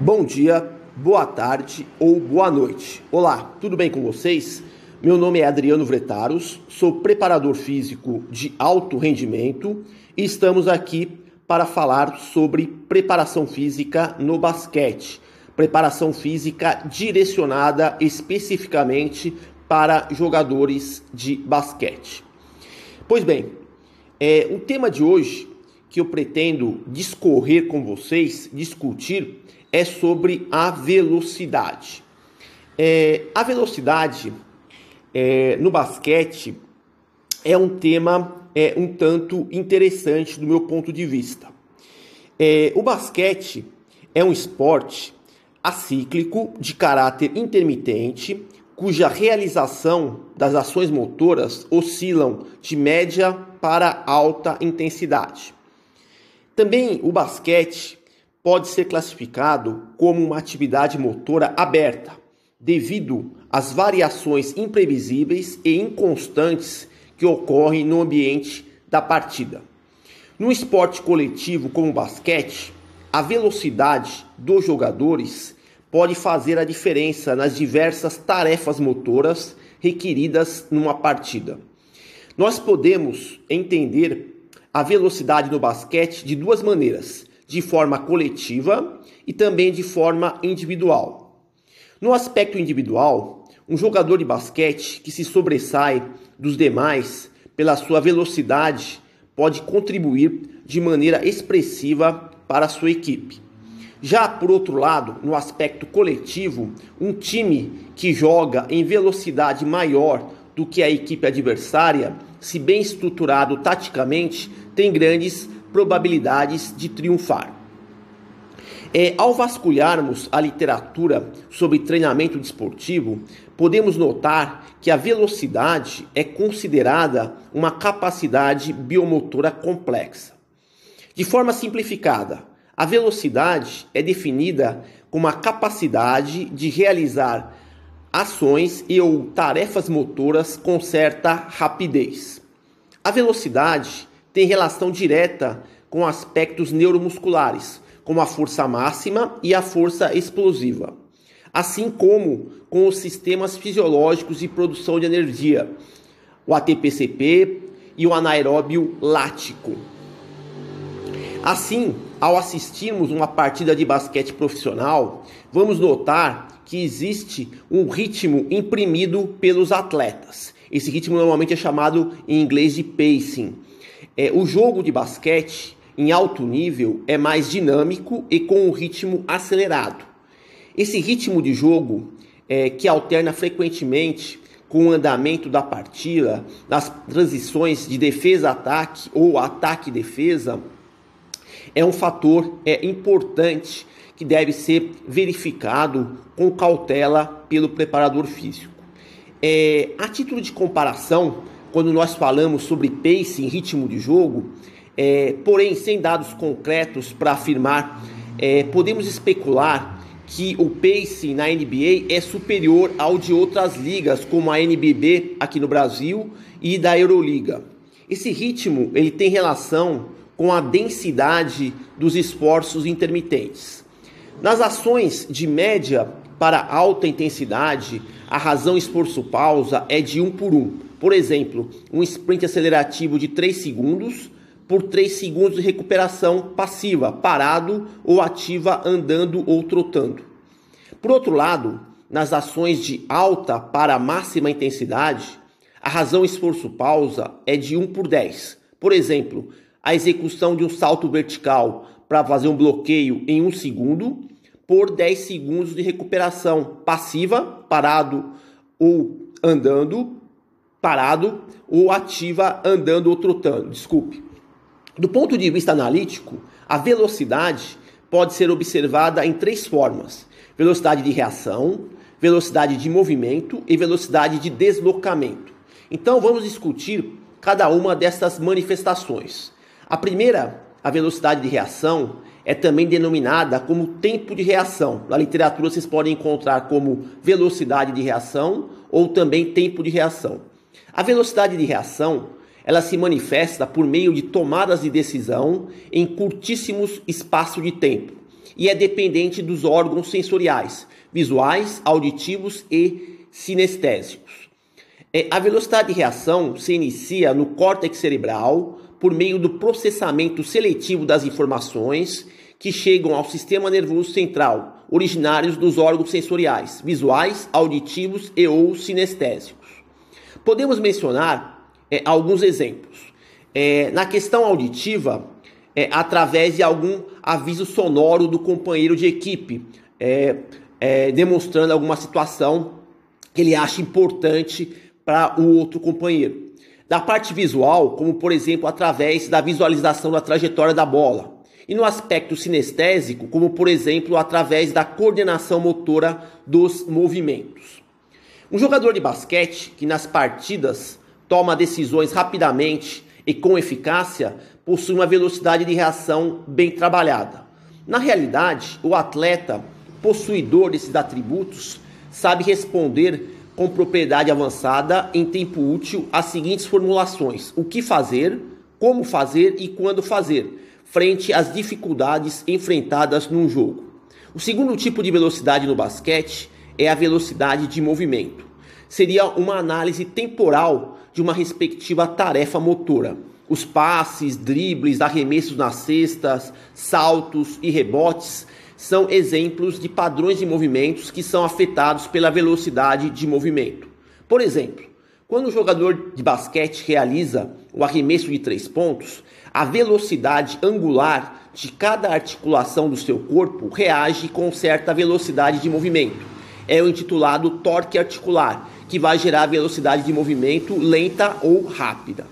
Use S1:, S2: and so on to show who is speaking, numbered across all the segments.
S1: Bom dia, boa tarde ou boa noite. Olá, tudo bem com vocês? Meu nome é Adriano Vretaros, sou preparador físico de alto rendimento e estamos aqui para falar sobre preparação física no basquete. Preparação física direcionada especificamente para jogadores de basquete. Pois bem, é, o tema de hoje que eu pretendo discorrer com vocês, discutir, é sobre a velocidade. É, a velocidade é, no basquete é um tema é, um tanto interessante do meu ponto de vista. É, o basquete é um esporte acíclico de caráter intermitente, cuja realização das ações motoras oscilam de média para alta intensidade. Também o basquete pode ser classificado como uma atividade motora aberta, devido às variações imprevisíveis e inconstantes que ocorrem no ambiente da partida. No esporte coletivo como o basquete, a velocidade dos jogadores pode fazer a diferença nas diversas tarefas motoras requeridas numa partida. Nós podemos entender a velocidade no basquete de duas maneiras: de forma coletiva e também de forma individual. No aspecto individual, um jogador de basquete que se sobressai dos demais pela sua velocidade pode contribuir de maneira expressiva para a sua equipe. Já por outro lado, no aspecto coletivo, um time que joga em velocidade maior do que a equipe adversária, se bem estruturado taticamente, tem grandes probabilidades de triunfar. É, ao vasculharmos a literatura sobre treinamento desportivo, podemos notar que a velocidade é considerada uma capacidade biomotora complexa. De forma simplificada, a velocidade é definida como a capacidade de realizar ações e ou tarefas motoras com certa rapidez. A velocidade tem relação direta com aspectos neuromusculares, como a força máxima e a força explosiva, assim como com os sistemas fisiológicos de produção de energia, o ATPCP e o anaeróbio lático. Assim, ao assistirmos uma partida de basquete profissional, vamos notar que existe um ritmo imprimido pelos atletas. Esse ritmo normalmente é chamado em inglês de pacing é, o jogo de basquete em alto nível é mais dinâmico e com um ritmo acelerado. Esse ritmo de jogo, é, que alterna frequentemente com o andamento da partida, nas transições de defesa-ataque ou ataque-defesa, é um fator é, importante que deve ser verificado com cautela pelo preparador físico. É, a título de comparação, quando nós falamos sobre pace ritmo de jogo, é, porém sem dados concretos para afirmar, é, podemos especular que o pace na NBA é superior ao de outras ligas, como a NBB aqui no Brasil e da Euroliga. Esse ritmo ele tem relação com a densidade dos esforços intermitentes. Nas ações de média para alta intensidade, a razão esforço-pausa é de 1 por 1. Por exemplo, um sprint acelerativo de 3 segundos por 3 segundos de recuperação passiva, parado ou ativa andando ou trotando. Por outro lado, nas ações de alta para máxima intensidade, a razão esforço-pausa é de 1 por 10. Por exemplo, a execução de um salto vertical para fazer um bloqueio em 1 segundo por 10 segundos de recuperação passiva, parado ou andando, parado ou ativa andando ou trotando. Desculpe. Do ponto de vista analítico, a velocidade pode ser observada em três formas: velocidade de reação, velocidade de movimento e velocidade de deslocamento. Então vamos discutir cada uma dessas manifestações. A primeira, a velocidade de reação, é também denominada como tempo de reação. Na literatura vocês podem encontrar como velocidade de reação ou também tempo de reação. A velocidade de reação, ela se manifesta por meio de tomadas de decisão em curtíssimos espaços de tempo. e é dependente dos órgãos sensoriais, visuais, auditivos e sinestésicos. É, a velocidade de reação se inicia no córtex cerebral por meio do processamento seletivo das informações que chegam ao sistema nervoso central, originários dos órgãos sensoriais, visuais, auditivos e ou sinestésicos. Podemos mencionar é, alguns exemplos. É, na questão auditiva, é, através de algum aviso sonoro do companheiro de equipe, é, é, demonstrando alguma situação que ele acha importante para o outro companheiro. Da parte visual, como por exemplo através da visualização da trajetória da bola. E no aspecto sinestésico, como por exemplo através da coordenação motora dos movimentos. Um jogador de basquete que nas partidas toma decisões rapidamente e com eficácia possui uma velocidade de reação bem trabalhada. Na realidade, o atleta possuidor desses atributos sabe responder com propriedade avançada em tempo útil as seguintes formulações: o que fazer, como fazer e quando fazer, frente às dificuldades enfrentadas num jogo. O segundo tipo de velocidade no basquete é a velocidade de movimento. Seria uma análise temporal de uma respectiva tarefa motora. Os passes, dribles, arremessos nas cestas, saltos e rebotes são exemplos de padrões de movimentos que são afetados pela velocidade de movimento. Por exemplo, quando o jogador de basquete realiza o arremesso de três pontos, a velocidade angular de cada articulação do seu corpo reage com certa velocidade de movimento. É o intitulado torque articular, que vai gerar velocidade de movimento lenta ou rápida.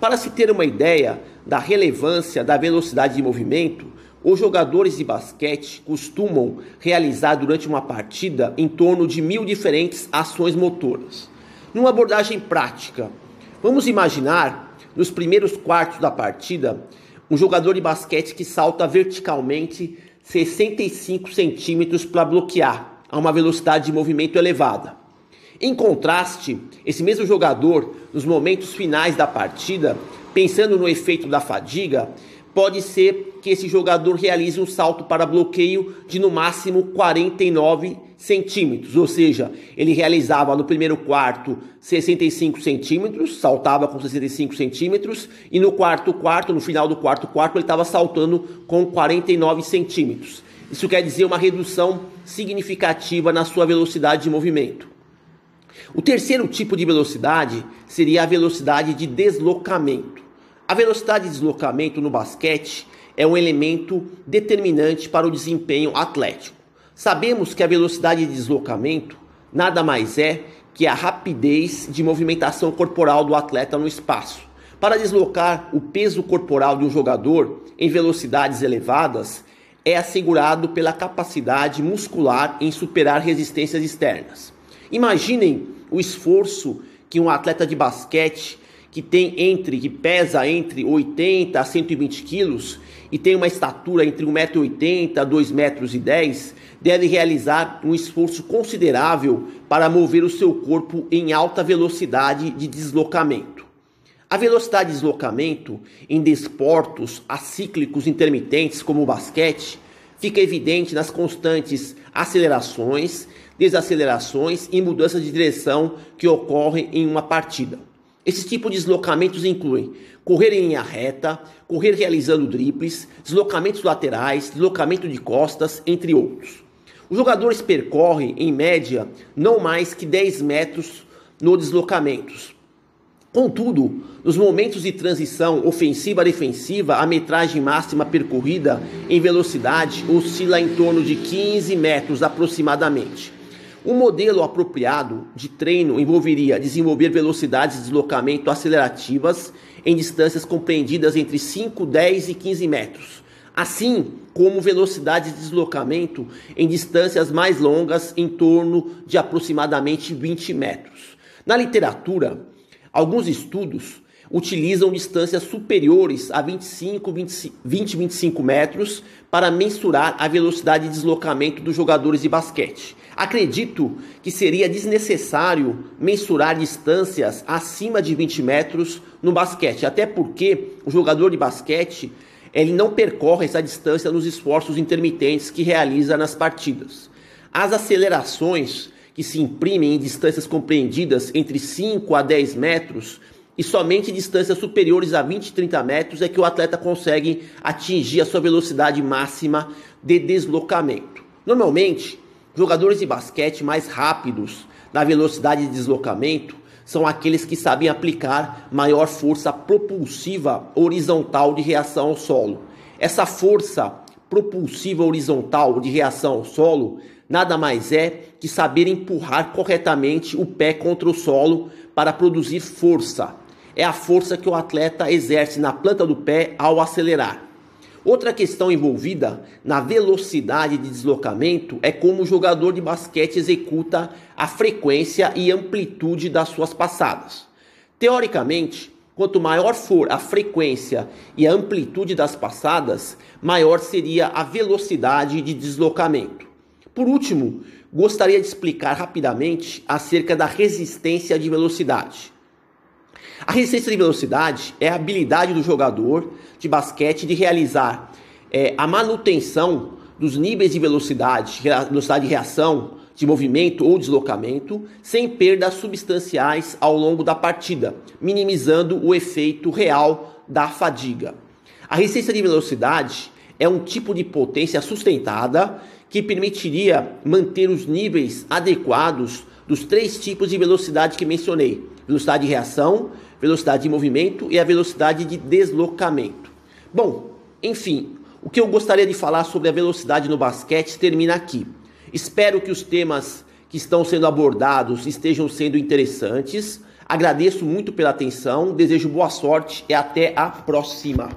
S1: Para se ter uma ideia da relevância da velocidade de movimento, os jogadores de basquete costumam realizar durante uma partida em torno de mil diferentes ações motoras. Numa abordagem prática, vamos imaginar nos primeiros quartos da partida um jogador de basquete que salta verticalmente 65 centímetros para bloquear a uma velocidade de movimento elevada. Em contraste, esse mesmo jogador, nos momentos finais da partida, pensando no efeito da fadiga, pode ser que esse jogador realize um salto para bloqueio de no máximo 49 centímetros, ou seja, ele realizava no primeiro quarto 65 centímetros, saltava com 65 centímetros, e no quarto quarto, no final do quarto quarto, ele estava saltando com 49 centímetros. Isso quer dizer uma redução significativa na sua velocidade de movimento. O terceiro tipo de velocidade seria a velocidade de deslocamento. A velocidade de deslocamento no basquete é um elemento determinante para o desempenho atlético. Sabemos que a velocidade de deslocamento nada mais é que a rapidez de movimentação corporal do atleta no espaço. Para deslocar o peso corporal de um jogador em velocidades elevadas, é assegurado pela capacidade muscular em superar resistências externas. Imaginem o esforço que um atleta de basquete que tem entre, que pesa entre 80 a 120 quilos e tem uma estatura entre 1,80m a 2,10 metros, deve realizar um esforço considerável para mover o seu corpo em alta velocidade de deslocamento. A velocidade de deslocamento em desportos acíclicos intermitentes como o basquete fica evidente nas constantes acelerações, desacelerações e mudanças de direção que ocorrem em uma partida. Esse tipo de deslocamentos incluem correr em linha reta, correr realizando dribles, deslocamentos laterais, deslocamento de costas, entre outros. Os jogadores percorrem, em média, não mais que 10 metros no deslocamentos. Contudo, nos momentos de transição ofensiva-defensiva, a metragem máxima percorrida em velocidade oscila em torno de 15 metros aproximadamente. Um modelo apropriado de treino envolveria desenvolver velocidades de deslocamento acelerativas em distâncias compreendidas entre 5, 10 e 15 metros, assim como velocidades de deslocamento em distâncias mais longas em torno de aproximadamente 20 metros. Na literatura, alguns estudos utilizam distâncias superiores a 25, 20, 20, 25 metros para mensurar a velocidade de deslocamento dos jogadores de basquete. Acredito que seria desnecessário mensurar distâncias acima de 20 metros no basquete, até porque o jogador de basquete ele não percorre essa distância nos esforços intermitentes que realiza nas partidas. As acelerações que se imprimem em distâncias compreendidas entre 5 a 10 metros e somente distâncias superiores a 20 e 30 metros é que o atleta consegue atingir a sua velocidade máxima de deslocamento. Normalmente, jogadores de basquete mais rápidos na velocidade de deslocamento são aqueles que sabem aplicar maior força propulsiva horizontal de reação ao solo. Essa força propulsiva horizontal de reação ao solo nada mais é que saber empurrar corretamente o pé contra o solo para produzir força. É a força que o atleta exerce na planta do pé ao acelerar. Outra questão envolvida na velocidade de deslocamento é como o jogador de basquete executa a frequência e amplitude das suas passadas. Teoricamente, quanto maior for a frequência e a amplitude das passadas, maior seria a velocidade de deslocamento. Por último, gostaria de explicar rapidamente acerca da resistência de velocidade. A resistência de velocidade é a habilidade do jogador de basquete de realizar é, a manutenção dos níveis de velocidade, velocidade de reação, de movimento ou deslocamento, sem perdas substanciais ao longo da partida, minimizando o efeito real da fadiga. A resistência de velocidade é um tipo de potência sustentada que permitiria manter os níveis adequados dos três tipos de velocidade que mencionei: velocidade de reação, velocidade de movimento e a velocidade de deslocamento. Bom, enfim, o que eu gostaria de falar sobre a velocidade no basquete termina aqui. Espero que os temas que estão sendo abordados estejam sendo interessantes. Agradeço muito pela atenção, desejo boa sorte e até a próxima.